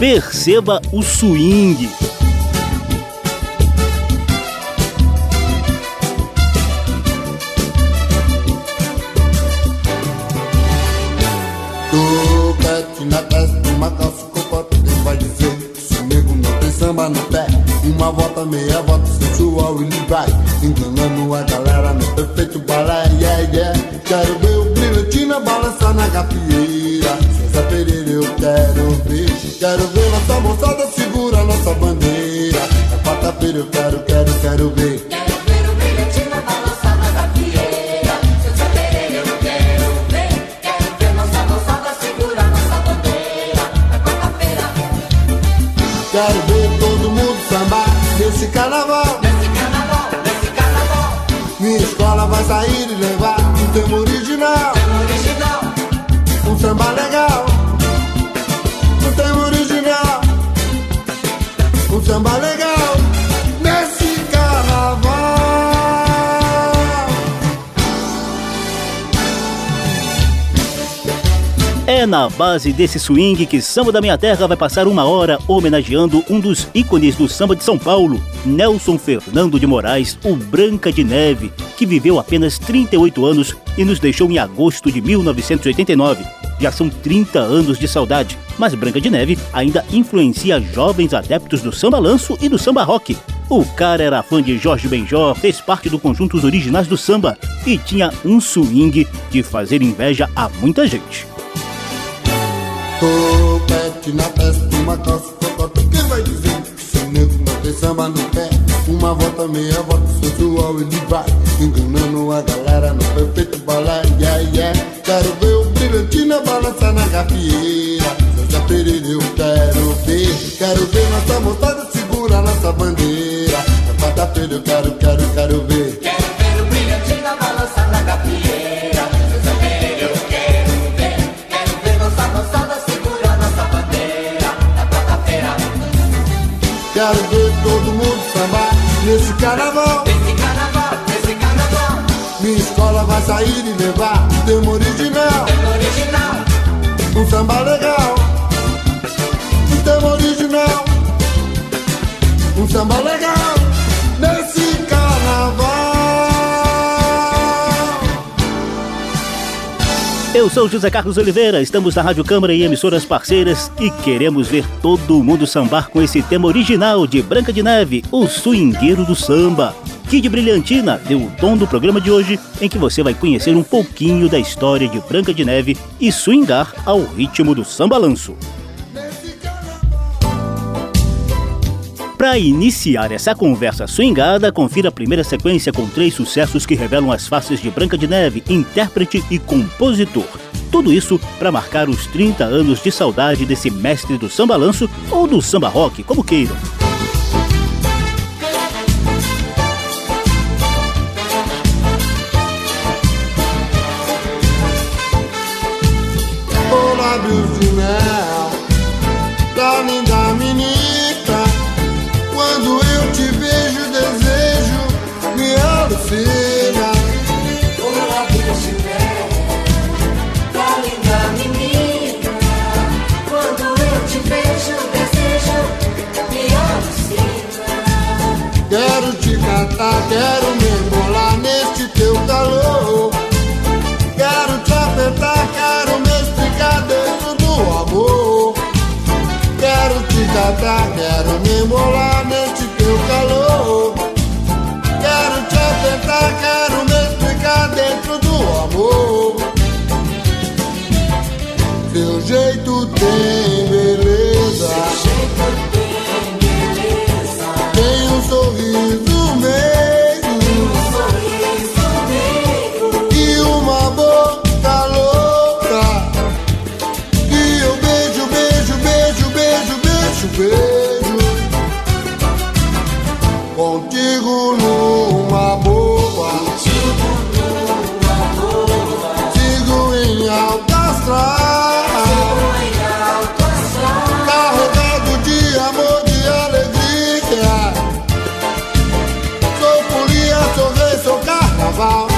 Perceba o swing. Do pet na testa, calça com quem vai dizer Se nego não tem samba no pé. Uma volta, meia volta, sensual e vai Enganando a galera no perfeito balé, yeah, yeah. Quero ver o brilhantina balançar na gafieira César Pereira eu quero ver. Quero ver nossa moçada segura nossa bandeira. Na quarta-feira eu quero, quero, quero ver É na base desse swing que Samba da Minha Terra vai passar uma hora homenageando um dos ícones do samba de São Paulo, Nelson Fernando de Moraes, o Branca de Neve, que viveu apenas 38 anos e nos deixou em agosto de 1989. Já são 30 anos de saudade, mas Branca de Neve ainda influencia jovens adeptos do samba lanço e do samba rock. O cara era fã de Jorge Benjó, fez parte do conjunto Os Originais do Samba e tinha um swing de fazer inveja a muita gente. Topete na testa, uma calça cocota Quem vai dizer que seu nego não tem samba no pé? Uma volta, meia volta, sensual ele vai. Enganando a galera no perfeito balé Yeah, yeah Quero ver o brilhantina balançar na gafieira César Pereira eu quero ver. Quero ver nossa moçada segurar nossa bandeira. Na quarta-feira eu quero, quero, quero ver carnaval. Nesse carnaval, nesse carnaval. Minha escola vai sair e levar tema original Tema original Um samba legal Eu sou José Carlos Oliveira, estamos na Rádio Câmara e emissoras parceiras e queremos ver todo mundo sambar com esse tema original de Branca de Neve, o swingueiro do samba. Kid Brilhantina deu o tom do programa de hoje, em que você vai conhecer um pouquinho da história de Branca de Neve e swingar ao ritmo do samba Para iniciar essa conversa swingada, confira a primeira sequência com três sucessos que revelam as faces de Branca de Neve, intérprete e compositor. Tudo isso para marcar os 30 anos de saudade desse mestre do samba lanço ou do samba rock, como queiram. I got far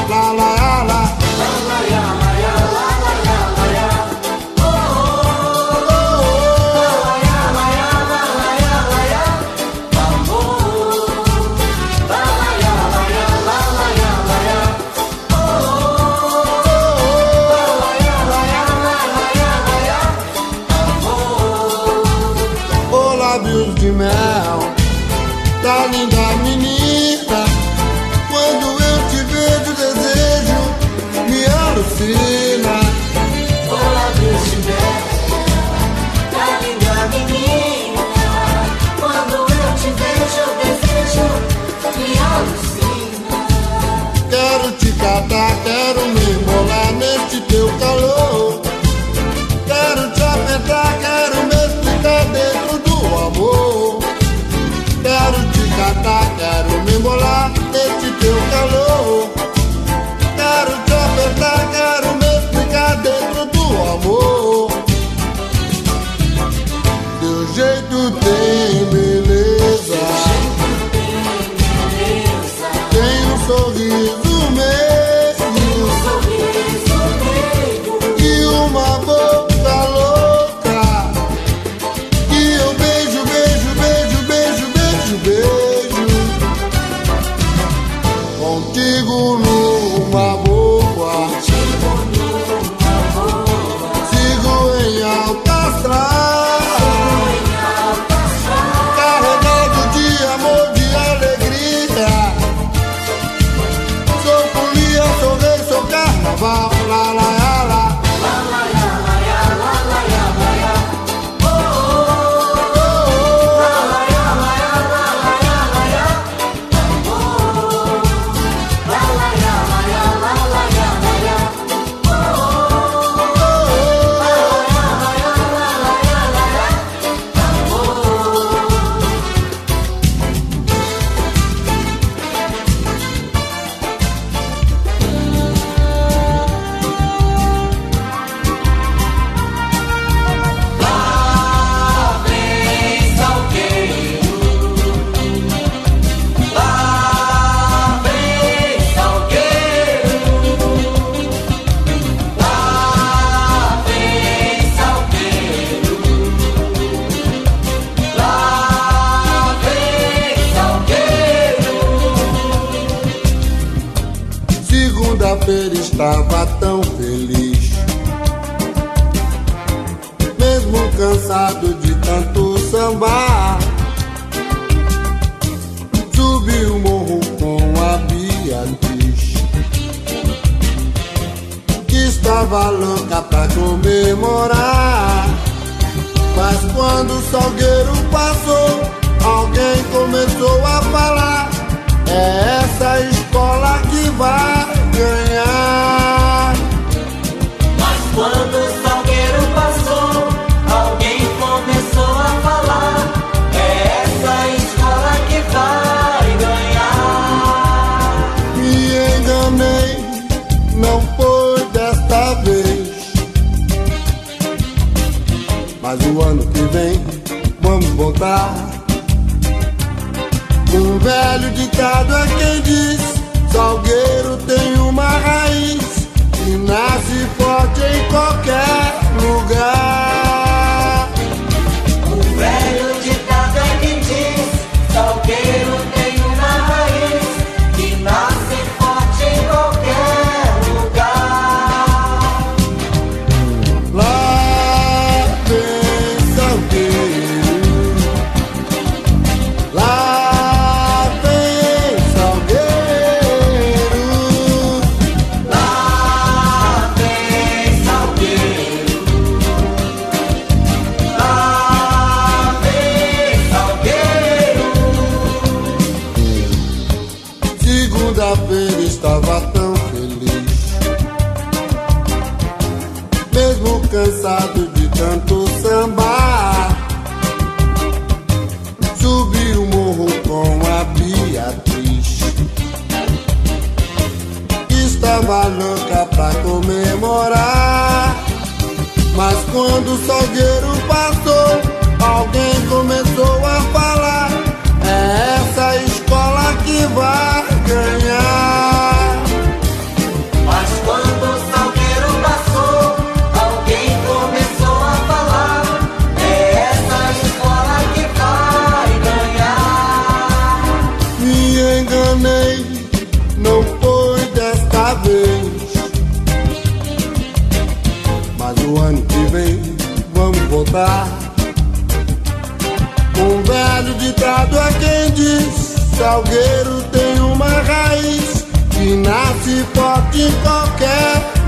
Segunda-feira estava tão feliz. Mesmo cansado de tanto sambar. Subi o morro com a Beatriz. Que estava louca pra comemorar. Mas quando o salgueiro passou, alguém começou a falar. É essa escola que vai ganhar. Mas quando o salgueiro passou, alguém começou a falar. É essa escola que vai ganhar. Me enganei, não foi desta vez. Mas o ano que vem vamos voltar. Um velho ditado é quem diz: Salgueiro tem uma raiz que nasce forte em qualquer lugar. Cansado de tanto sambar. Subi o morro com a Beatriz, estava louca pra comemorar. Mas quando o salgueiro passou, alguém começou a falar. Salgueiro tem uma raiz que nasce forte em qualquer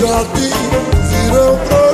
jardim virão pra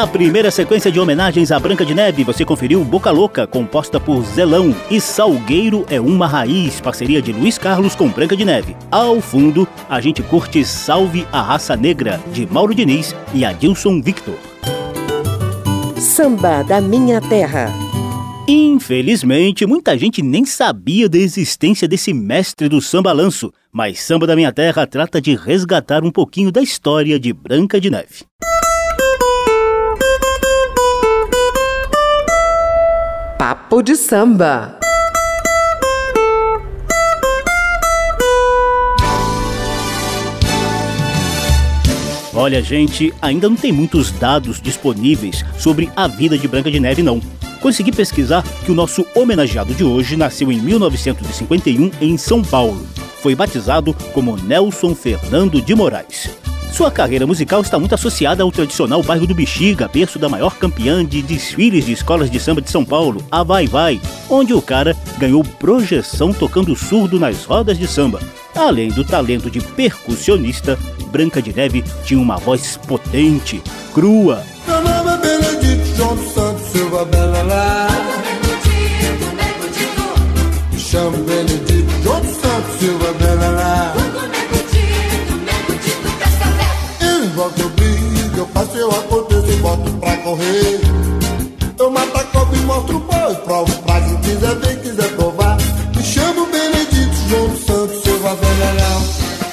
Na primeira sequência de homenagens à Branca de Neve, você conferiu Boca Louca, composta por Zelão, e Salgueiro é uma Raiz, parceria de Luiz Carlos com Branca de Neve. Ao fundo, a gente curte Salve a Raça Negra, de Mauro Diniz e Adilson Victor. Samba da Minha Terra. Infelizmente, muita gente nem sabia da existência desse mestre do samba lanço, mas Samba da Minha Terra trata de resgatar um pouquinho da história de Branca de Neve. Papo de samba. Olha, gente, ainda não tem muitos dados disponíveis sobre a vida de Branca de Neve, não. Consegui pesquisar que o nosso homenageado de hoje nasceu em 1951 em São Paulo. Foi batizado como Nelson Fernando de Moraes. Sua carreira musical está muito associada ao tradicional bairro do Bexiga, berço da maior campeã de desfiles de escolas de samba de São Paulo, a Vai Vai, onde o cara ganhou projeção tocando surdo nas rodas de samba. Além do talento de percussionista, Branca de Neve tinha uma voz potente, crua. Meu nome é Benedito João dos Santos Silva Belalá. Me chamo Benedito João Santos Silva Belalá. Eu mato a e mostro o boi, provo pra quem quiser ver, quiser provar. Me chamo Benedito João Santos Silva Belalá.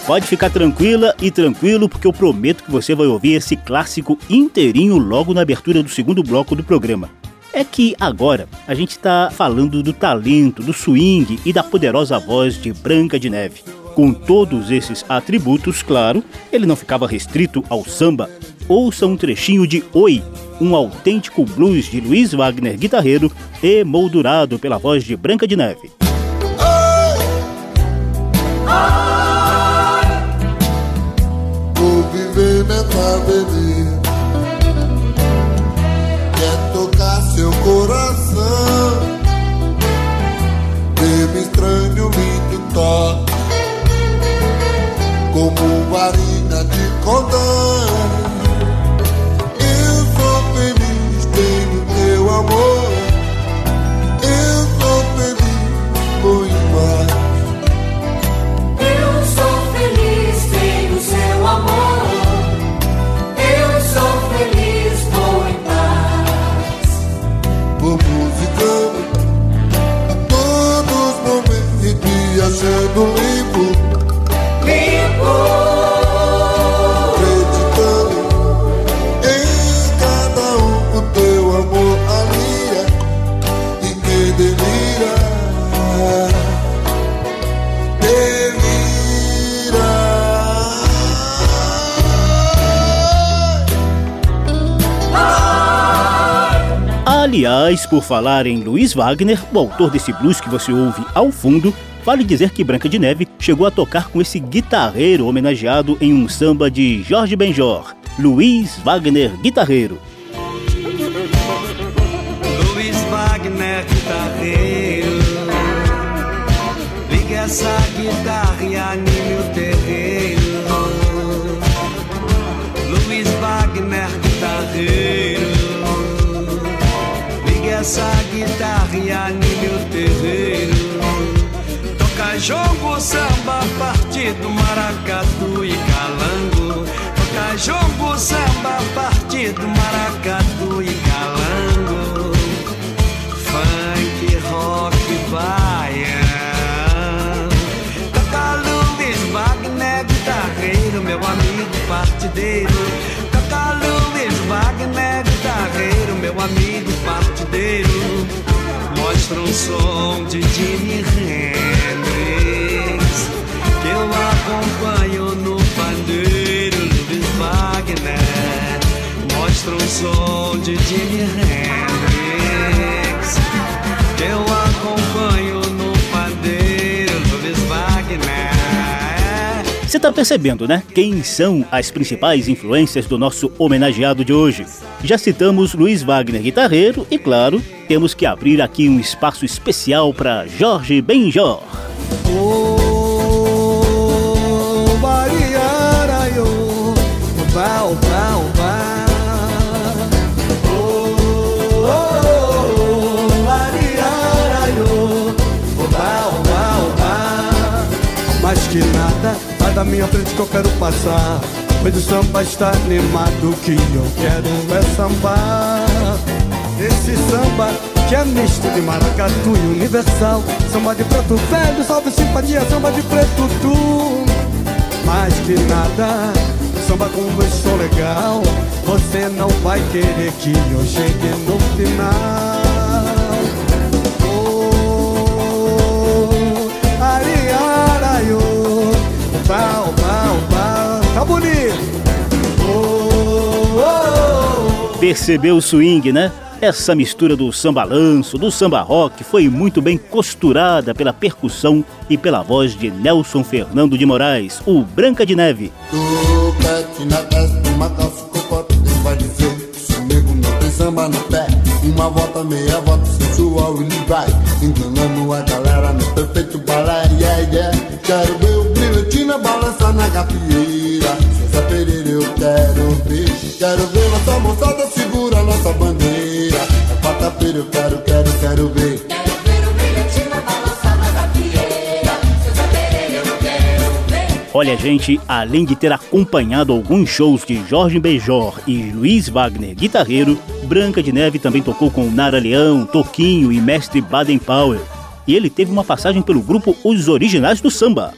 Pode ficar tranquila e tranquilo, porque eu prometo que você vai ouvir esse clássico inteirinho logo na abertura do segundo bloco do programa. É que agora a gente está falando do talento, do swing e da poderosa voz de Branca de Neve. Com todos esses atributos, claro, ele não ficava restrito ao samba. Ouça um trechinho de Oi, um autêntico blues de Luiz Wagner guitarreiro, emoldurado pela voz de Branca de Neve. Como varinha de cordão Aliás, por falar em Luiz Wagner, o autor desse blues que você ouve ao fundo, vale dizer que Branca de Neve chegou a tocar com esse guitarreiro homenageado em um samba de Jorge Benjor, Luiz Wagner Guitarreiro. Luiz Wagner, guitarreiro. Liga essa guitarra Essa guitarra e anime o terreiro. Toca jongo, samba, partido, som de Jimi Hendrix que eu acompanho no pandeiro, Luiz Wagner. Mostra um som de Jimi Hendrix Você tá percebendo, né? Quem são as principais influências do nosso homenageado de hoje? Já citamos Luiz Wagner guitarreiro e, claro, temos que abrir aqui um espaço especial para Jorge Benjor. Oh, da minha frente que eu quero passar. Pois o samba está animado, que eu quero é sambar. Esse samba que é misto de maracatu e universal. Samba de preto velho, salve simpatia, samba de preto tu. Mais que nada, samba com um som legal. Você não vai querer que eu chegue no final. Pau, pau, pau. Tá bonito. Oh, oh, oh. Percebeu o swing, né? Essa mistura do samba lanço, do samba rock foi muito bem costurada pela percussão e pela voz de Nelson Fernando de Moraes, o Branca de Neve. Do pet na testa, uma calça cocote, quem vai dizer? Comigo não tem samba no pé. Uma volta, meia volta, sensual e vai. Enganando a galera no perfeito balé, yeah, yeah. Quero ver o brilhantina balançar na gafieira. César Pereira eu quero ver. Quero ver nossa moçada segura nossa bandeira. É quarta-feira eu quero, quero, quero ver. Olha, gente, além de ter acompanhado alguns shows de Jorge Benjor e Luiz Wagner, guitarreiro, Branca de Neve também tocou com Nara Leão, Toquinho e Mestre Baden Powell. E ele teve uma passagem pelo grupo Os Originais do Samba.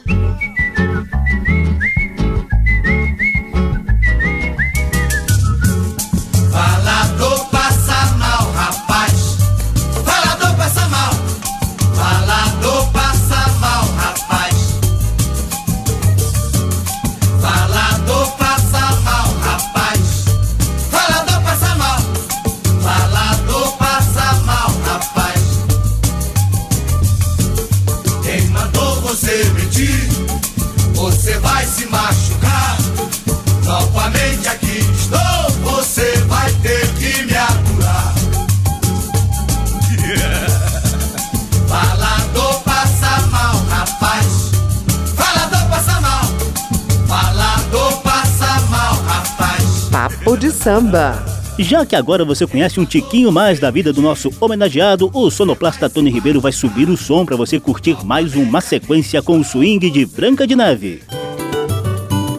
Já que agora você conhece um tiquinho mais da vida do nosso homenageado, o sonoplasta Tony Ribeiro vai subir o som para você curtir mais uma sequência com o swing de Branca de Neve.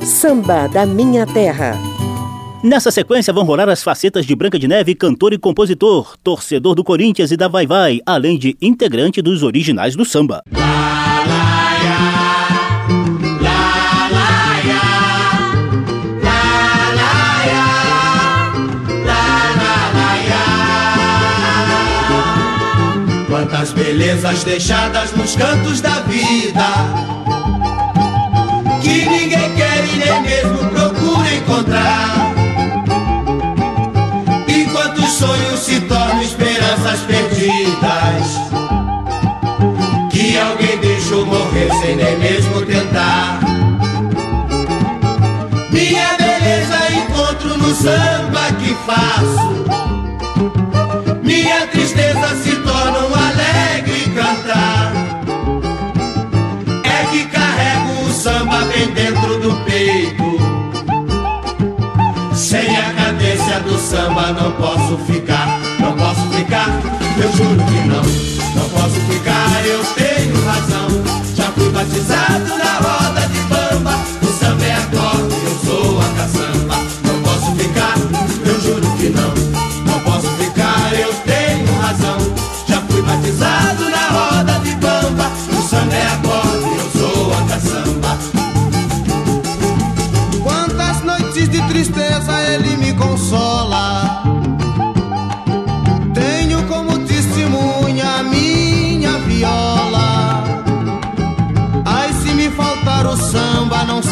Samba da minha terra. Nessa sequência vão rolar as facetas de Branca de Neve, cantor e compositor, torcedor do Corinthians e da Vai Vai, além de integrante dos originais do samba. Quantas belezas deixadas nos cantos da vida. Que ninguém quer e nem mesmo procura encontrar. E quantos sonhos se tornam esperanças perdidas. Que alguém deixou morrer sem nem mesmo tentar. Minha beleza encontro no samba que faço samba não posso ficar, não posso ficar, eu juro que não. Não posso ficar, eu tenho razão. Já fui batizado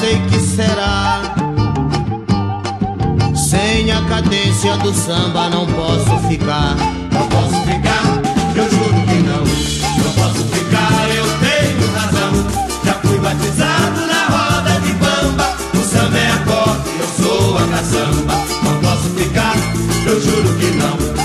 sei que será. Sem a cadência do samba, não posso ficar. Não posso ficar, eu juro que não. Não posso ficar, eu tenho razão. Já fui batizado na roda de bamba. O samba é acorde, eu sou a caçamba. Não posso ficar, eu juro que não.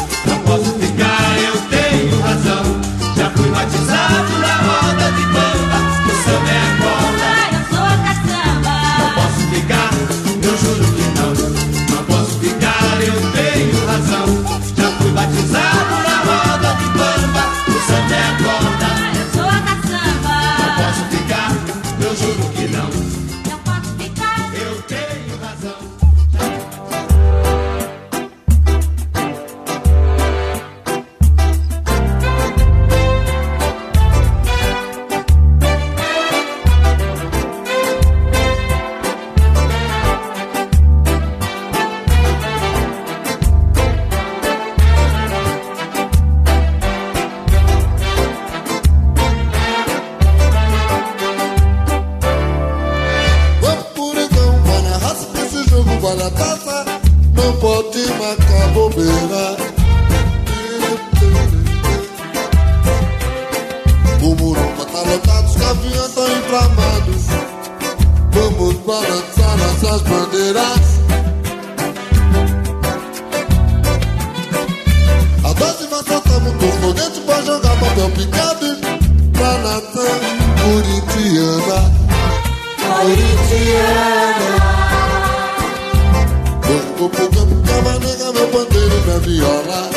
Banco pro campo, cama nega, meu pandeiro minha viola.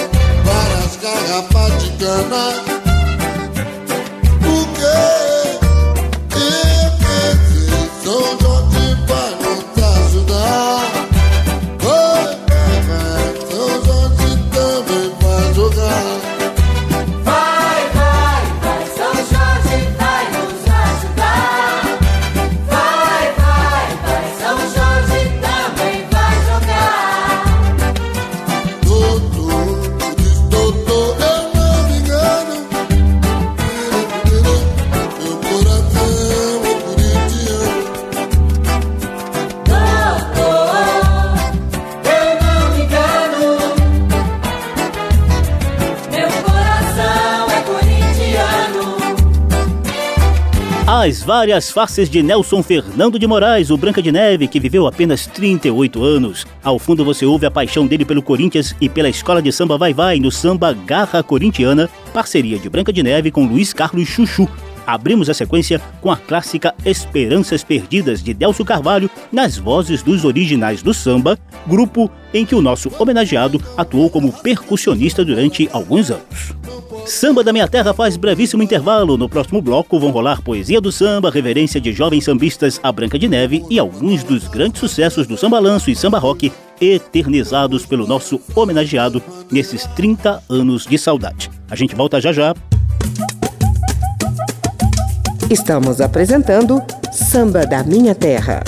Várias garrafas de cana. As várias faces de Nelson Fernando de Moraes, o Branca de Neve, que viveu apenas 38 anos. Ao fundo você ouve a paixão dele pelo Corinthians e pela escola de samba Vai Vai no samba Garra Corintiana, parceria de Branca de Neve com Luiz Carlos Chuchu. Abrimos a sequência com a clássica Esperanças Perdidas de Delcio Carvalho nas vozes dos originais do samba, grupo em que o nosso homenageado atuou como percussionista durante alguns anos. Samba da Minha Terra faz brevíssimo intervalo. No próximo bloco vão rolar poesia do samba, reverência de jovens sambistas a Branca de Neve e alguns dos grandes sucessos do samba lanço e samba rock eternizados pelo nosso homenageado nesses 30 anos de saudade. A gente volta já já. Estamos apresentando Samba da Minha Terra.